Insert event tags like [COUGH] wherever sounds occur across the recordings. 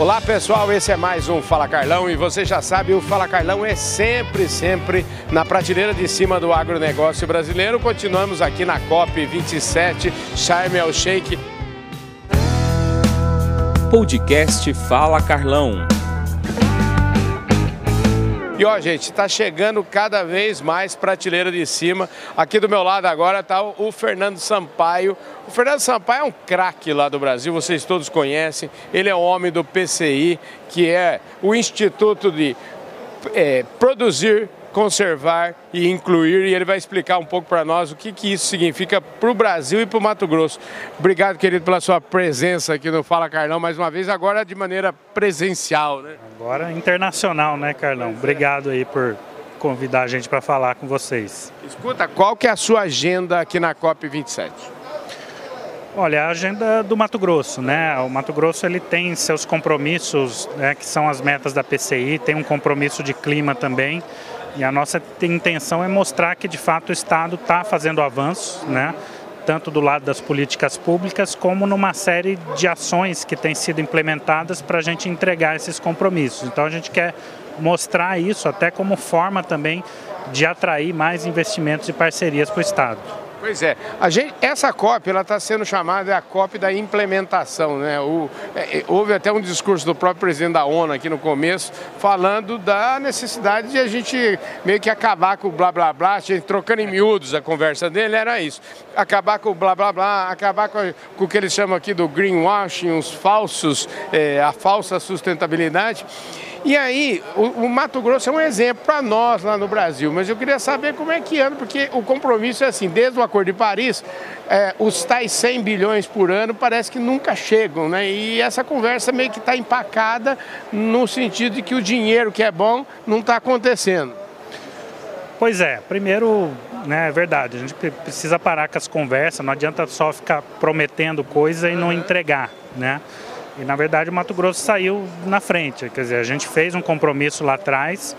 Olá pessoal, esse é mais um Fala Carlão e você já sabe, o Fala Carlão é sempre, sempre na prateleira de cima do agronegócio brasileiro. Continuamos aqui na COP 27, Sharm el Sheikh. Podcast Fala Carlão. E ó, gente, está chegando cada vez mais prateleira de cima. Aqui do meu lado agora está o Fernando Sampaio. O Fernando Sampaio é um craque lá do Brasil, vocês todos conhecem. Ele é homem do PCI, que é o Instituto de é, Produzir conservar e incluir e ele vai explicar um pouco para nós o que, que isso significa para o Brasil e para o Mato Grosso. Obrigado, querido, pela sua presença aqui no Fala Carlão mais uma vez, agora de maneira presencial, né? Agora internacional, né, Carlão? Obrigado aí por convidar a gente para falar com vocês. Escuta, qual que é a sua agenda aqui na COP 27? Olha, a agenda do Mato Grosso, né? O Mato Grosso ele tem seus compromissos, né, que são as metas da PCI, tem um compromisso de clima também. E a nossa intenção é mostrar que de fato o Estado está fazendo avanços, né? tanto do lado das políticas públicas como numa série de ações que têm sido implementadas para a gente entregar esses compromissos. Então a gente quer mostrar isso até como forma também de atrair mais investimentos e parcerias para o Estado. Pois é, gente, essa COP está sendo chamada a COP da implementação, né? O, é, é, houve até um discurso do próprio presidente da ONU aqui no começo falando da necessidade de a gente meio que acabar com o blá blá blá, a gente, trocando em miúdos a conversa dele era isso, acabar com o blá blá blá, acabar com, com o que eles chamam aqui do greenwashing, os falsos, é, a falsa sustentabilidade. E aí, o, o Mato Grosso é um exemplo para nós lá no Brasil, mas eu queria saber como é que anda, porque o compromisso é assim, desde o Acordo de Paris, é, os tais 100 bilhões por ano parece que nunca chegam, né? E essa conversa meio que está empacada no sentido de que o dinheiro que é bom não está acontecendo. Pois é, primeiro, né, é verdade, a gente precisa parar com as conversas, não adianta só ficar prometendo coisa e não entregar, né? E na verdade o Mato Grosso saiu na frente, quer dizer, a gente fez um compromisso lá atrás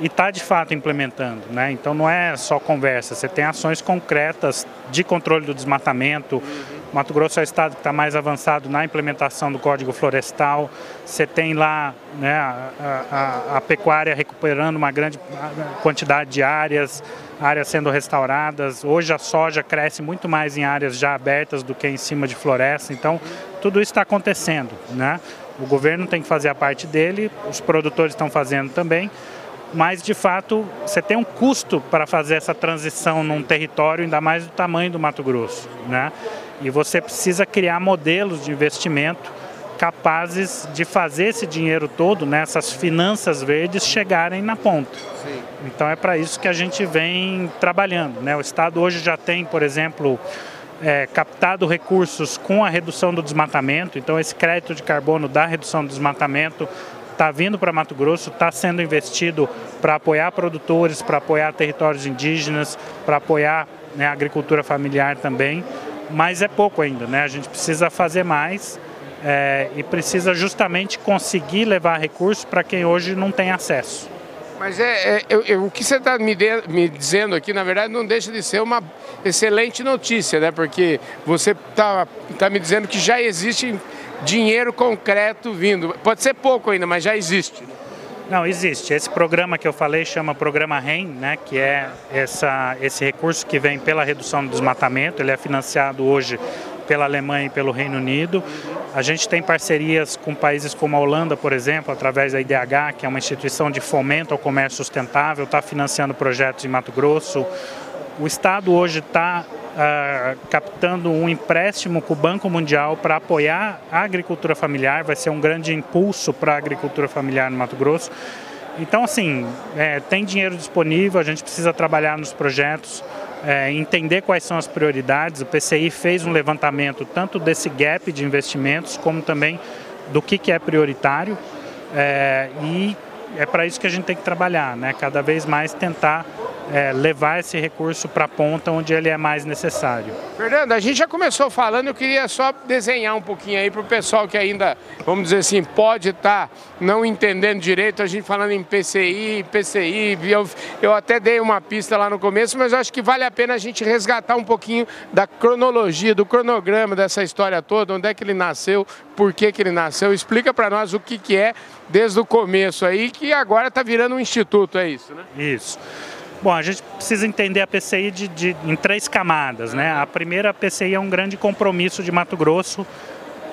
e está de fato implementando, né? Então não é só conversa, você tem ações concretas de controle do desmatamento. Mato Grosso é o estado que está mais avançado na implementação do Código Florestal. Você tem lá né, a, a, a pecuária recuperando uma grande quantidade de áreas, áreas sendo restauradas. Hoje a soja cresce muito mais em áreas já abertas do que em cima de floresta. Então tudo isso está acontecendo, né? O governo tem que fazer a parte dele, os produtores estão fazendo também, mas de fato você tem um custo para fazer essa transição num território ainda mais do tamanho do Mato Grosso, né? E você precisa criar modelos de investimento capazes de fazer esse dinheiro todo, né, essas finanças verdes chegarem na ponta. Sim. Então é para isso que a gente vem trabalhando, né? O estado hoje já tem, por exemplo, é, captado recursos com a redução do desmatamento, então esse crédito de carbono da redução do desmatamento está vindo para Mato Grosso, está sendo investido para apoiar produtores, para apoiar territórios indígenas, para apoiar né, a agricultura familiar também, mas é pouco ainda, né? A gente precisa fazer mais é, e precisa justamente conseguir levar recursos para quem hoje não tem acesso. Mas é, é eu, eu, o que você está me, me, dizendo aqui, na verdade, não deixa de ser uma excelente notícia, né? Porque você está tá me dizendo que já existe dinheiro concreto vindo. Pode ser pouco ainda, mas já existe. Não, existe. Esse programa que eu falei chama Programa REM, né, que é essa, esse recurso que vem pela redução do desmatamento. Ele é financiado hoje pela Alemanha e pelo Reino Unido. A gente tem parcerias com países como a Holanda, por exemplo, através da IDH, que é uma instituição de fomento ao comércio sustentável, está financiando projetos em Mato Grosso. O Estado hoje está uh, ah, captando um empréstimo com o Banco Mundial para apoiar a agricultura familiar, vai ser um grande impulso para a agricultura familiar no Mato Grosso. Então, assim, é, tem dinheiro disponível, a gente precisa trabalhar nos projetos, é, entender quais são as prioridades. O PCI fez um levantamento tanto desse gap de investimentos, como também do que, que é prioritário. É, e é para isso que a gente tem que trabalhar, né? cada vez mais tentar é, levar esse recurso para a ponta onde ele é mais necessário. Fernando, a gente já começou falando, eu queria só desenhar um pouquinho aí para o pessoal que ainda, vamos dizer assim, pode estar tá não entendendo direito, a gente falando em PCI, PCI, eu, eu até dei uma pista lá no começo, mas eu acho que vale a pena a gente resgatar um pouquinho da cronologia, do cronograma dessa história toda, onde é que ele nasceu, por que, que ele nasceu, explica para nós o que, que é desde o começo aí, que agora está virando um instituto, é isso, né? Isso. Bom, a gente precisa entender a PCI de, de, em três camadas. Né? A primeira, a PCI é um grande compromisso de Mato Grosso,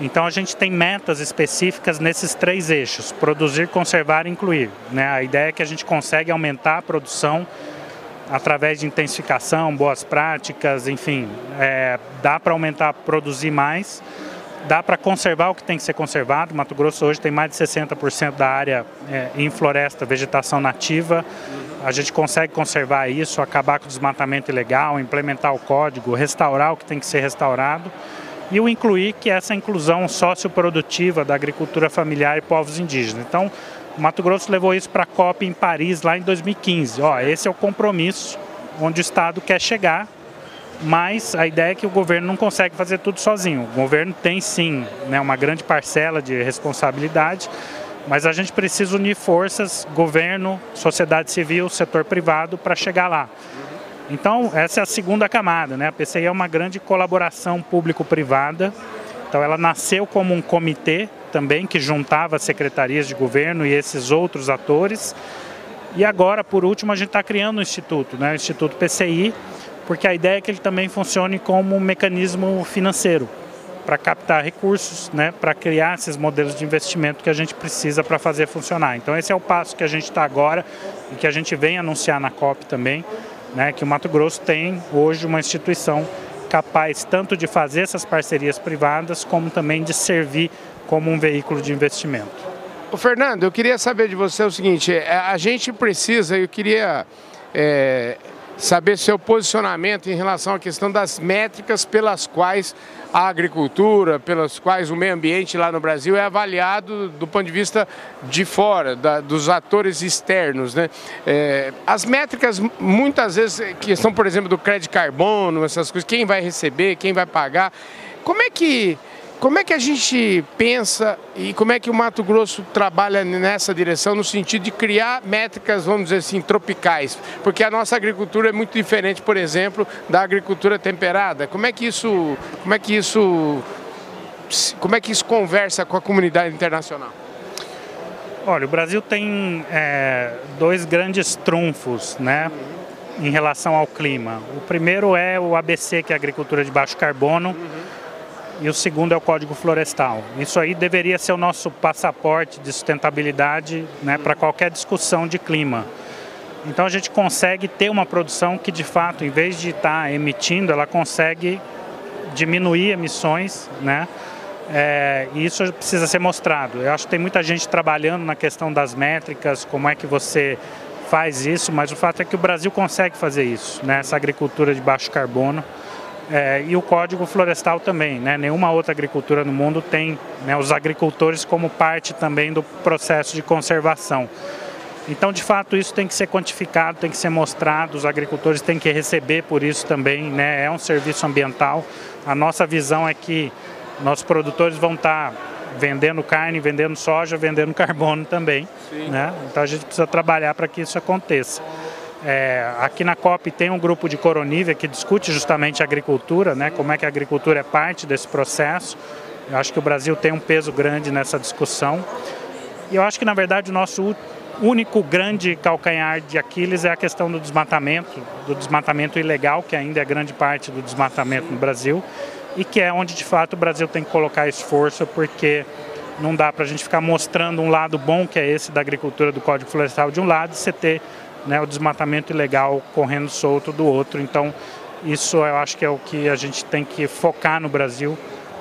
então a gente tem metas específicas nesses três eixos, produzir, conservar e incluir. Né? A ideia é que a gente consegue aumentar a produção através de intensificação, boas práticas, enfim, é, dá para aumentar, produzir mais, dá para conservar o que tem que ser conservado. Mato Grosso hoje tem mais de 60% da área é, em floresta, vegetação nativa a gente consegue conservar isso, acabar com o desmatamento ilegal, implementar o código, restaurar o que tem que ser restaurado e o incluir, que é essa inclusão socioprodutiva da agricultura familiar e povos indígenas. Então, o Mato Grosso levou isso para a COP em Paris lá em 2015. Ó, esse é o compromisso onde o Estado quer chegar, mas a ideia é que o governo não consegue fazer tudo sozinho. O governo tem sim né, uma grande parcela de responsabilidade, mas a gente precisa unir forças, governo, sociedade civil, setor privado, para chegar lá. Então, essa é a segunda camada, né? A PCI é uma grande colaboração público-privada. Então, ela nasceu como um comitê também que juntava secretarias de governo e esses outros atores. E agora, por último, a gente está criando um instituto, né? o Instituto PCI, porque a ideia é que ele também funcione como um mecanismo financeiro para captar recursos, né, para criar esses modelos de investimento que a gente precisa para fazer funcionar. Então esse é o passo que a gente está agora e que a gente vem anunciar na COP também, né, que o Mato Grosso tem hoje uma instituição capaz tanto de fazer essas parcerias privadas como também de servir como um veículo de investimento. O Fernando, eu queria saber de você o seguinte: é, a gente precisa, eu queria é, saber seu posicionamento em relação à questão das métricas pelas quais a agricultura, pelas quais o meio ambiente lá no Brasil é avaliado do ponto de vista de fora, da, dos atores externos. Né? É, as métricas, muitas vezes, questão, por exemplo, do crédito carbono, essas coisas, quem vai receber, quem vai pagar, como é que como é que a gente pensa e como é que o Mato Grosso trabalha nessa direção no sentido de criar métricas, vamos dizer assim, tropicais? Porque a nossa agricultura é muito diferente, por exemplo, da agricultura temperada. Como é que isso, como é que isso, como é que isso conversa com a comunidade internacional? Olha, o Brasil tem é, dois grandes trunfos, né? Em relação ao clima. O primeiro é o ABC, que é a agricultura de baixo carbono. Uhum e o segundo é o Código Florestal. Isso aí deveria ser o nosso passaporte de sustentabilidade né, para qualquer discussão de clima. Então a gente consegue ter uma produção que de fato, em vez de estar tá emitindo, ela consegue diminuir emissões, né? É, e isso precisa ser mostrado. Eu acho que tem muita gente trabalhando na questão das métricas, como é que você faz isso, mas o fato é que o Brasil consegue fazer isso, né? essa agricultura de baixo carbono. É, e o Código Florestal também, né? Nenhuma outra agricultura no mundo tem né, os agricultores como parte também do processo de conservação. Então, de fato, isso tem que ser quantificado, tem que ser mostrado, os agricultores têm que receber por isso também, né? É um serviço ambiental. A nossa visão é que nossos produtores vão estar vendendo carne, vendendo soja, vendendo [LAUGHS] carbono também, né? Então a gente precisa trabalhar para que isso aconteça. É, aqui na COP tem um grupo de Coronívia que discute justamente a agricultura, né, como é que a agricultura é parte desse processo. Eu acho que o Brasil tem um peso grande nessa discussão. E eu acho que, na verdade, o nosso único grande calcanhar de Aquiles é a questão do desmatamento, do desmatamento ilegal, que ainda é grande parte do desmatamento no Brasil, e que é onde, de fato, o Brasil tem que colocar esforço, porque não dá para a gente ficar mostrando um lado bom, que é esse da agricultura do Código Florestal de um lado, e você ter né, o desmatamento ilegal correndo solto do outro. Então, isso eu acho que é o que a gente tem que focar no Brasil,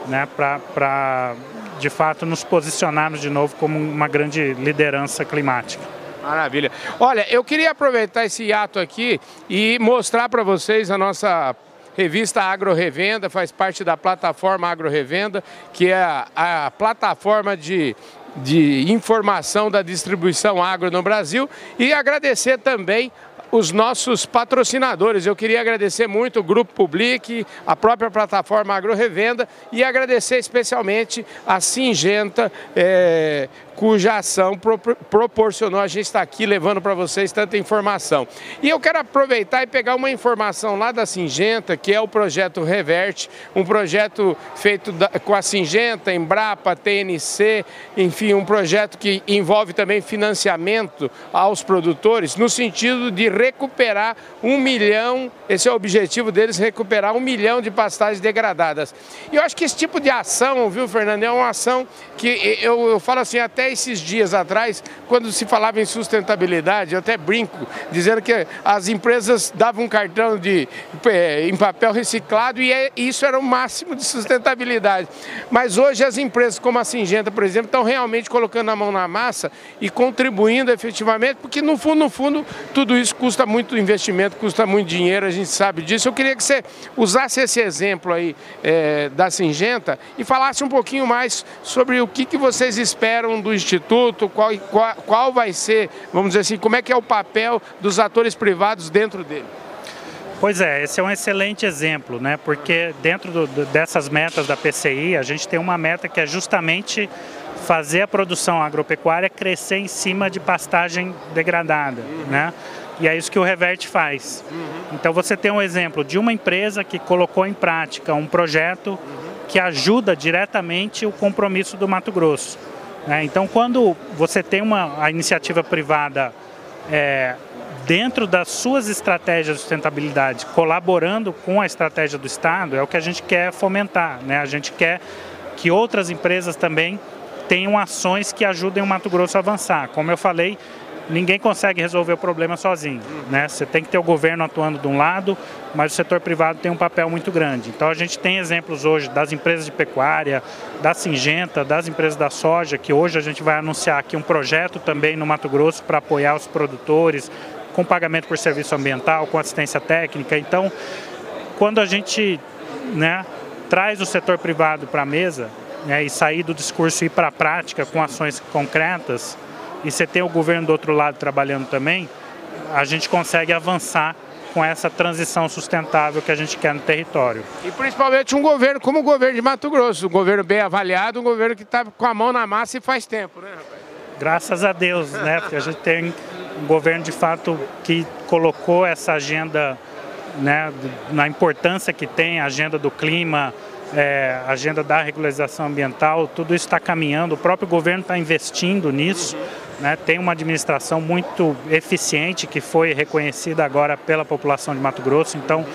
né, para de fato nos posicionarmos de novo como uma grande liderança climática. Maravilha. Olha, eu queria aproveitar esse ato aqui e mostrar para vocês a nossa revista Agro Revenda, faz parte da plataforma Agro Revenda, que é a, a plataforma de de informação da distribuição agro no Brasil e agradecer também os nossos patrocinadores. Eu queria agradecer muito o Grupo Public, a própria plataforma Agro Revenda e agradecer especialmente a Singenta, é, cuja ação pro, proporcionou a gente estar aqui levando para vocês tanta informação. E eu quero aproveitar e pegar uma informação lá da Singenta, que é o projeto Reverte, um projeto feito com a Singenta, Embrapa, TNC, enfim, um projeto que envolve também financiamento aos produtores, no sentido de recuperar um milhão, esse é o objetivo deles, recuperar um milhão de pastagens degradadas. E eu acho que esse tipo de ação, viu, Fernando, é uma ação que eu, eu falo assim, até esses dias atrás, quando se falava em sustentabilidade, eu até brinco, dizendo que as empresas davam um cartão de, é, em papel reciclado e é, isso era o máximo de sustentabilidade. Mas hoje as empresas como a Singenta, por exemplo, estão realmente colocando a mão na massa e contribuindo efetivamente, porque no fundo, no fundo, tudo isso custa muito investimento, custa muito dinheiro, a gente sabe disso. Eu queria que você usasse esse exemplo aí é, da Singenta e falasse um pouquinho mais sobre o que, que vocês esperam do Instituto, qual, qual, qual vai ser, vamos dizer assim, como é que é o papel dos atores privados dentro dele. Pois é, esse é um excelente exemplo, né? porque dentro do, dessas metas da PCI, a gente tem uma meta que é justamente fazer a produção agropecuária crescer em cima de pastagem degradada. Uhum. Né? E é isso que o Reverte faz. Uhum. Então você tem um exemplo de uma empresa que colocou em prática um projeto uhum. que ajuda diretamente o compromisso do Mato Grosso. Né? Então, quando você tem uma a iniciativa privada é, dentro das suas estratégias de sustentabilidade, colaborando com a estratégia do Estado, é o que a gente quer fomentar. Né? A gente quer que outras empresas também tenham ações que ajudem o Mato Grosso a avançar. Como eu falei, ninguém consegue resolver o problema sozinho. Né? Você tem que ter o governo atuando de um lado, mas o setor privado tem um papel muito grande. Então a gente tem exemplos hoje das empresas de pecuária, da Singenta, das empresas da soja, que hoje a gente vai anunciar aqui um projeto também no Mato Grosso para apoiar os produtores com pagamento por serviço ambiental, com assistência técnica. Então, quando a gente né, traz o setor privado para a mesa né, e sair do discurso e ir para a prática com ações concretas, e você tem o governo do outro lado trabalhando também, a gente consegue avançar com essa transição sustentável que a gente quer no território. E principalmente um governo como o governo de Mato Grosso, um governo bem avaliado, um governo que está com a mão na massa e faz tempo, né, rapaz? Graças a Deus, né? Porque a gente tem um governo de fato que colocou essa agenda né, na importância que tem a agenda do clima, é, agenda da regularização ambiental, tudo isso está caminhando, o próprio governo está investindo nisso, né, tem uma administração muito eficiente que foi reconhecida agora pela população de Mato Grosso, então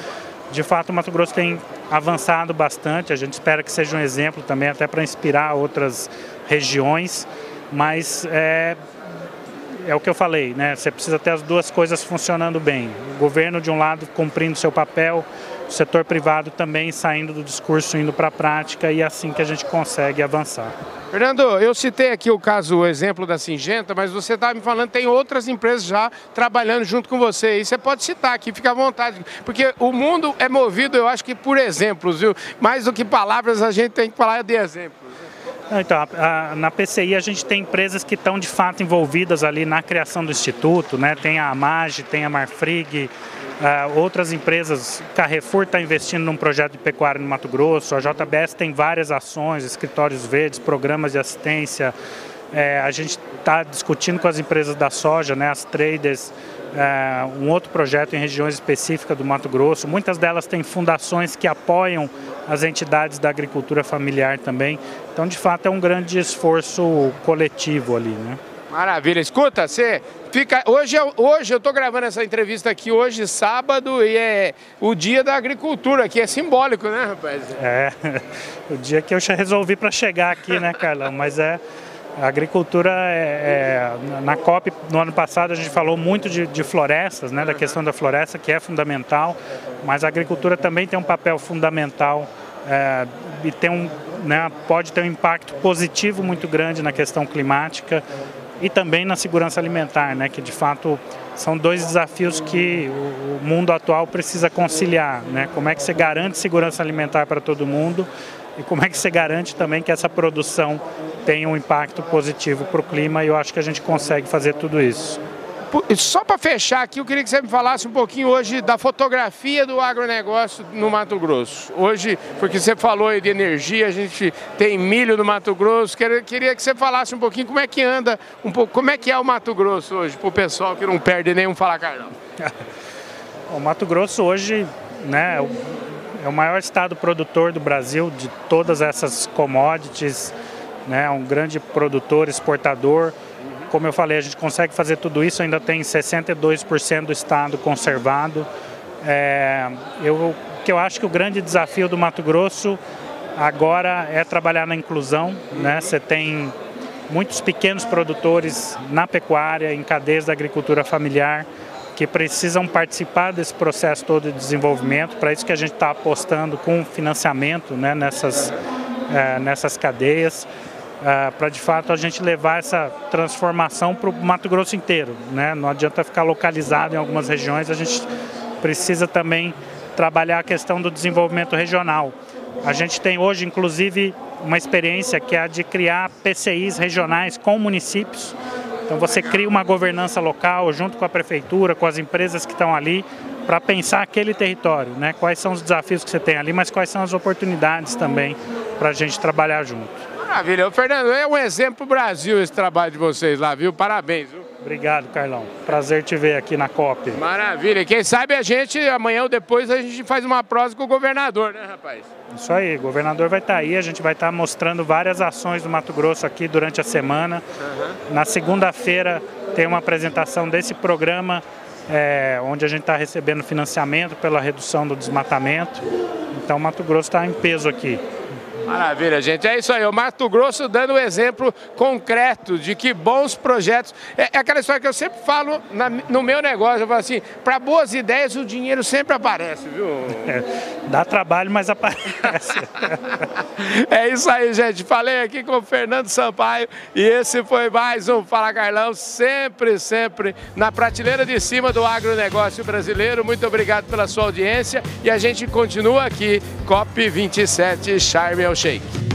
de fato o Mato Grosso tem avançado bastante, a gente espera que seja um exemplo também até para inspirar outras regiões, mas é, é o que eu falei, né? Você precisa ter as duas coisas funcionando bem. O governo, de um lado, cumprindo seu papel, o setor privado também saindo do discurso, indo para a prática, e é assim que a gente consegue avançar. Fernando, eu citei aqui o caso, o exemplo da Singenta, mas você estava me falando tem outras empresas já trabalhando junto com você. E você pode citar aqui, fica à vontade. Porque o mundo é movido, eu acho que por exemplos, viu? Mais do que palavras, a gente tem que falar de exemplos. Então, a, a, na PCI a gente tem empresas que estão de fato envolvidas ali na criação do instituto, né? Tem a Amage, tem a Marfrig, uh, outras empresas, Carrefour está investindo num projeto de pecuária no Mato Grosso, a JBS tem várias ações, escritórios verdes, programas de assistência. É, a gente está discutindo com as empresas da soja, né, as traders, é, um outro projeto em regiões específicas do Mato Grosso. Muitas delas têm fundações que apoiam as entidades da agricultura familiar também. Então, de fato, é um grande esforço coletivo ali, né? Maravilha. Escuta, você fica. Hoje, hoje eu estou gravando essa entrevista aqui hoje, sábado, e é o dia da agricultura, que é simbólico, né, rapaz? É, [LAUGHS] o dia que eu resolvi para chegar aqui, né, Carlão? Mas é. A agricultura, é, é, na COP no ano passado a gente falou muito de, de, florestas, né, da questão da floresta, que é fundamental, mas a agricultura também tem um papel fundamental é, e tem um, né, pode ter um impacto positivo muito grande na questão climática e também na segurança alimentar, né, que de fato são dois desafios que o mundo atual precisa conciliar, né? Como é que você garante segurança alimentar para todo mundo e como é que você garante também que essa produção tenha um impacto positivo para o clima e eu acho que a gente consegue fazer tudo isso. Só para fechar aqui, eu queria que você me falasse um pouquinho hoje da fotografia do agronegócio no Mato Grosso. Hoje, porque você falou aí de energia, a gente tem milho no Mato Grosso, queria que você falasse um pouquinho como é que anda, um pouco, como é que é o Mato Grosso hoje, para o pessoal que não perde nenhum Fala Carlão. [LAUGHS] o Mato Grosso hoje né, é o maior estado produtor do Brasil de todas essas commodities, né, é um grande produtor, exportador, como eu falei, a gente consegue fazer tudo isso, ainda tem 62% do estado conservado. É, eu, que eu acho que o grande desafio do Mato Grosso agora é trabalhar na inclusão. Né? Você tem muitos pequenos produtores na pecuária, em cadeias da agricultura familiar, que precisam participar desse processo todo de desenvolvimento. Para isso que a gente está apostando com financiamento né, nessas, é, nessas cadeias uh, para de fato a gente levar essa transformação para o Mato Grosso inteiro. Né? Não adianta ficar localizado em algumas regiões, a gente precisa também trabalhar a questão do desenvolvimento regional. A gente tem hoje, inclusive, uma experiência que é a de criar PCIs regionais com municípios. Então você cria uma governança local junto com a prefeitura, com as empresas que estão ali, para pensar aquele território, né? Quais são os desafios que você tem ali, mas quais são as oportunidades também para a gente trabalhar junto. Maravilha. O Fernando, é um exemplo pro Brasil esse trabalho de vocês lá, viu? Parabéns, viu? Obrigado, Carlão. Prazer te ver aqui na COP. Maravilha. Quem sabe a gente, amanhã ou depois, a gente faz uma prosa com o governador, né, rapaz? Isso aí, o governador vai estar tá aí, a gente vai estar tá mostrando várias ações do Mato Grosso aqui durante a semana. Uhum. Na segunda-feira tem uma apresentação desse programa, é, onde a gente está recebendo financiamento pela redução do desmatamento. Então, o Mato Grosso está em peso aqui. Maravilha, gente. É isso aí. O Mato Grosso dando um exemplo concreto de que bons projetos. É, é aquela história que eu sempre falo na, no meu negócio. Eu falo assim: para boas ideias o dinheiro sempre aparece, viu? É, dá trabalho, mas aparece. [LAUGHS] é isso aí, gente. Falei aqui com o Fernando Sampaio e esse foi mais um Fala Carlão, sempre, sempre na prateleira de cima do agronegócio brasileiro. Muito obrigado pela sua audiência e a gente continua aqui, COP27 Charme ao Shake.